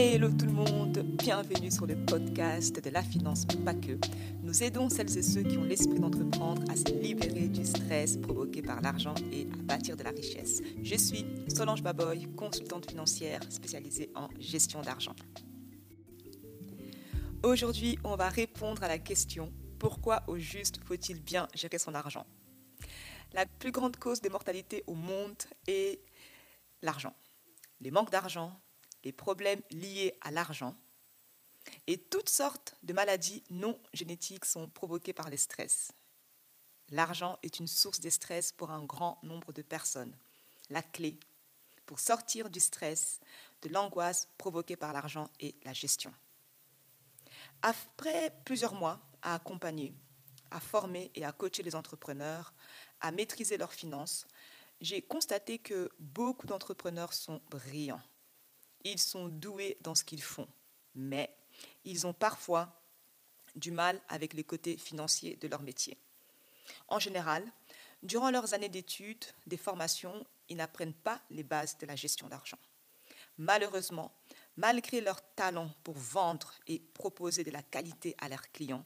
Hello tout le monde, bienvenue sur le podcast de la finance, pas que. Nous aidons celles et ceux qui ont l'esprit d'entreprendre à se libérer du stress provoqué par l'argent et à bâtir de la richesse. Je suis Solange Baboy, consultante financière spécialisée en gestion d'argent. Aujourd'hui, on va répondre à la question pourquoi au juste faut-il bien gérer son argent? La plus grande cause des mortalités au monde est l'argent. Les manques d'argent, les problèmes liés à l'argent et toutes sortes de maladies non génétiques sont provoquées par les stress. L'argent est une source de stress pour un grand nombre de personnes. La clé pour sortir du stress, de l'angoisse provoquée par l'argent est la gestion. Après plusieurs mois à accompagner, à former et à coacher les entrepreneurs, à maîtriser leurs finances, j'ai constaté que beaucoup d'entrepreneurs sont brillants ils sont doués dans ce qu'ils font, mais ils ont parfois du mal avec les côtés financiers de leur métier. En général, durant leurs années d'études, des formations, ils n'apprennent pas les bases de la gestion d'argent. Malheureusement, malgré leur talent pour vendre et proposer de la qualité à leurs clients,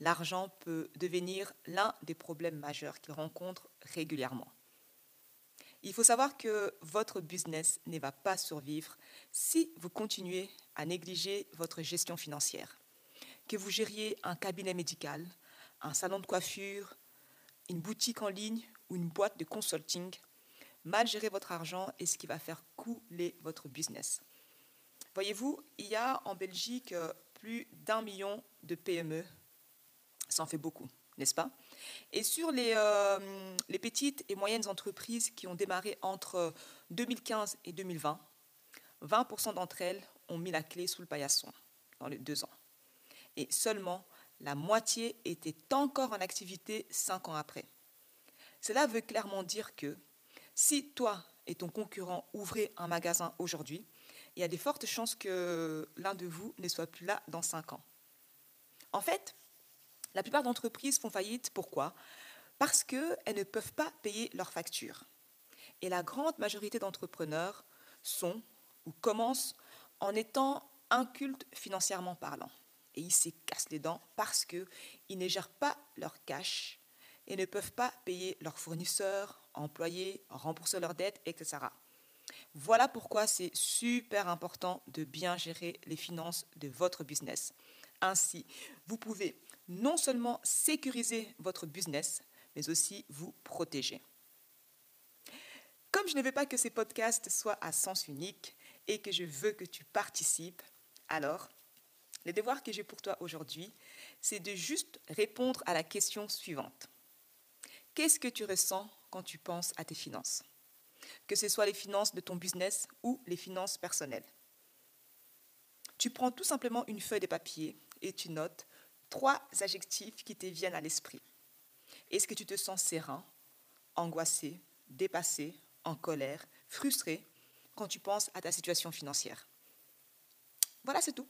l'argent peut devenir l'un des problèmes majeurs qu'ils rencontrent régulièrement. Il faut savoir que votre business ne va pas survivre si vous continuez à négliger votre gestion financière. Que vous gériez un cabinet médical, un salon de coiffure, une boutique en ligne ou une boîte de consulting, mal gérer votre argent est ce qui va faire couler votre business. Voyez-vous, il y a en Belgique euh, plus d'un million de PME. Ça en fait beaucoup, n'est-ce pas? Et sur euh, les, petites et moyennes entreprises qui ont démarré entre 2015 et 2020, 20% d'entre elles ont mis la clé sous le paillasson dans les deux ans. Et seulement la moitié était encore en activité cinq ans après. Cela veut clairement dire que si toi et ton concurrent ouvrez un magasin aujourd'hui, il y a de fortes chances que l'un de vous ne soit plus là dans cinq ans. En fait, la plupart d'entreprises font faillite. Pourquoi? Parce qu'elles ne peuvent pas payer leurs factures. Et la grande majorité d'entrepreneurs sont ou commencent en étant incultes financièrement parlant. Et ils se cassent les dents parce qu'ils ne gèrent pas leur cash et ne peuvent pas payer leurs fournisseurs, employés, rembourser leurs dettes, etc. Voilà pourquoi c'est super important de bien gérer les finances de votre business. Ainsi, vous pouvez non seulement sécuriser votre business, mais aussi vous protéger. Comme je ne veux pas que ces podcasts soient à sens unique et que je veux que tu participes, alors le devoir que j'ai pour toi aujourd'hui, c'est de juste répondre à la question suivante. Qu'est-ce que tu ressens quand tu penses à tes finances? Que ce soit les finances de ton business ou les finances personnelles. Tu prends tout simplement une feuille de papier et tu notes trois adjectifs qui te viennent à l'esprit. Est-ce que tu te sens serein, angoissé, dépassé, en colère, frustré quand tu penses à ta situation financière? Voilà, c'est tout.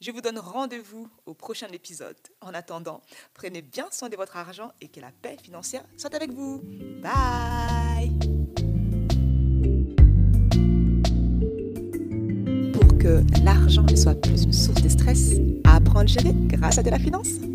Je vous donne rendez-vous au prochain épisode. En attendant, prenez bien soin de votre argent et que la paix financière soit avec vous. Bye que l'argent ne soit plus une source de stress, apprends à le gérer grâce à de la finance.